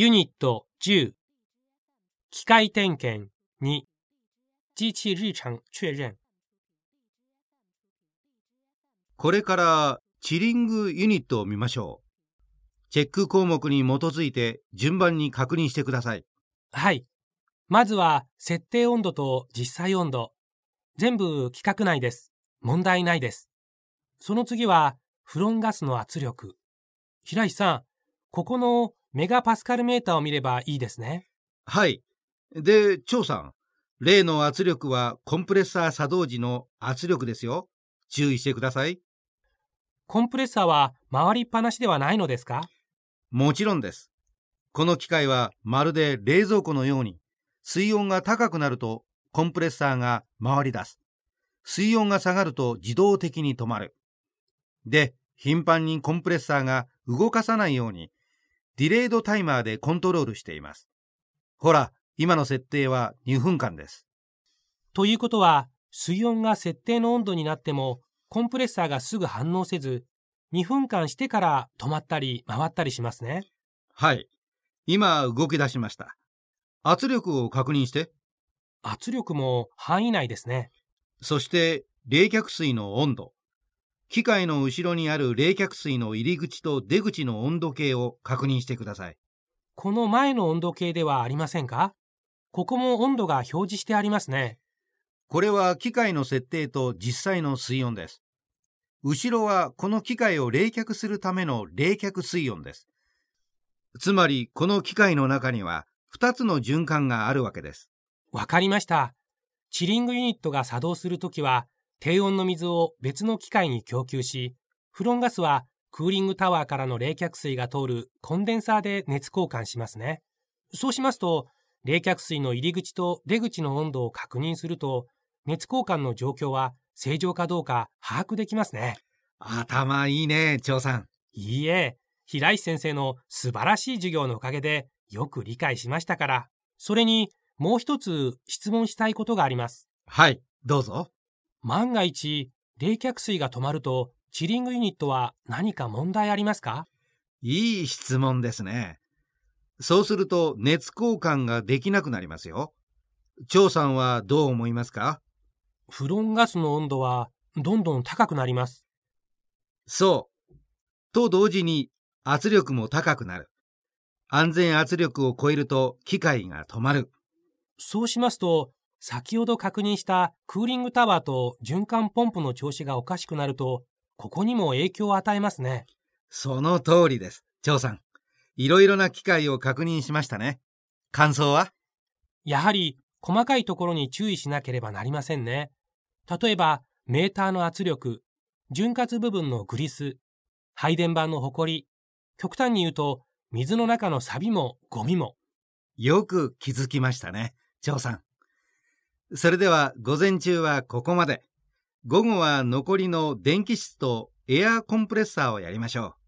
ユニット10機械点検2機器日常確認これからチリングユニットを見ましょう。チェック項目に基づいて順番に確認してください。はい。まずは設定温度と実際温度。全部規格内です。問題ないです。その次はフロンガスの圧力。平石さん、ここのメガパスカルメーターを見ればいいですね。はい。で、張さん。例の圧力はコンプレッサー作動時の圧力ですよ。注意してください。コンプレッサーは回りっぱなしではないのですか？もちろんです。この機械はまるで冷蔵庫のように、水温が高くなるとコンプレッサーが回り出す。水温が下がると自動的に止まる。で、頻繁にコンプレッサーが動かさないように、ディレイドタイマーでコントロールしています。ほら、今の設定は2分間です。ということは、水温が設定の温度になっても、コンプレッサーがすぐ反応せず、2分間してから止まったり回ったりしますね。はい。今動き出しました。圧力を確認して。圧力も範囲内ですね。そして冷却水の温度。機械の後ろにある冷却水の入り口と出口の温度計を確認してください。この前の温度計ではありませんか？ここも温度が表示してありますね。これは機械の設定と実際の水温です。後ろはこの機械を冷却するための冷却水温です。つまりこの機械の中には2つの循環があるわけです。わかりました。チリングユニットが作動するときは、低温の水を別の機械に供給し、フロンガスはクーリングタワーからの冷却水が通るコンデンサーで熱交換しますね。そうしますと、冷却水の入り口と出口の温度を確認すると、熱交換の状況は正常かどうか把握できますね。頭いいね、張さん。いいえ、平石先生の素晴らしい授業のおかげでよく理解しましたから。それに、もう一つ質問したいことがあります。はい、どうぞ。万が一、冷却水が止まると、チリングユニットは何か問題ありますか？いい質問ですね。そうすると熱交換ができなくなりますよ。張さんはどう思いますか？フロンガスの温度はどんどん高くなります。そう。と同時に圧力も高くなる。安全圧力を超えると機械が止まる。そうしますと、先ほど確認したクーリングタワーと循環ポンプの調子がおかしくなると、ここにも影響を与えますね。その通りです。張さん。いろいろな機械を確認しましたね。感想は？やはり細かいところに注意しなければなりませんね。例えば、メーターの圧力、潤滑部分のグリス、配電盤のホコリ、極端に言うと、水の中のサビもゴミも。よく気づきましたね。張さん。それでは午前中はここまで。午後は残りの電気室とエアーコンプレッサーをやりましょう。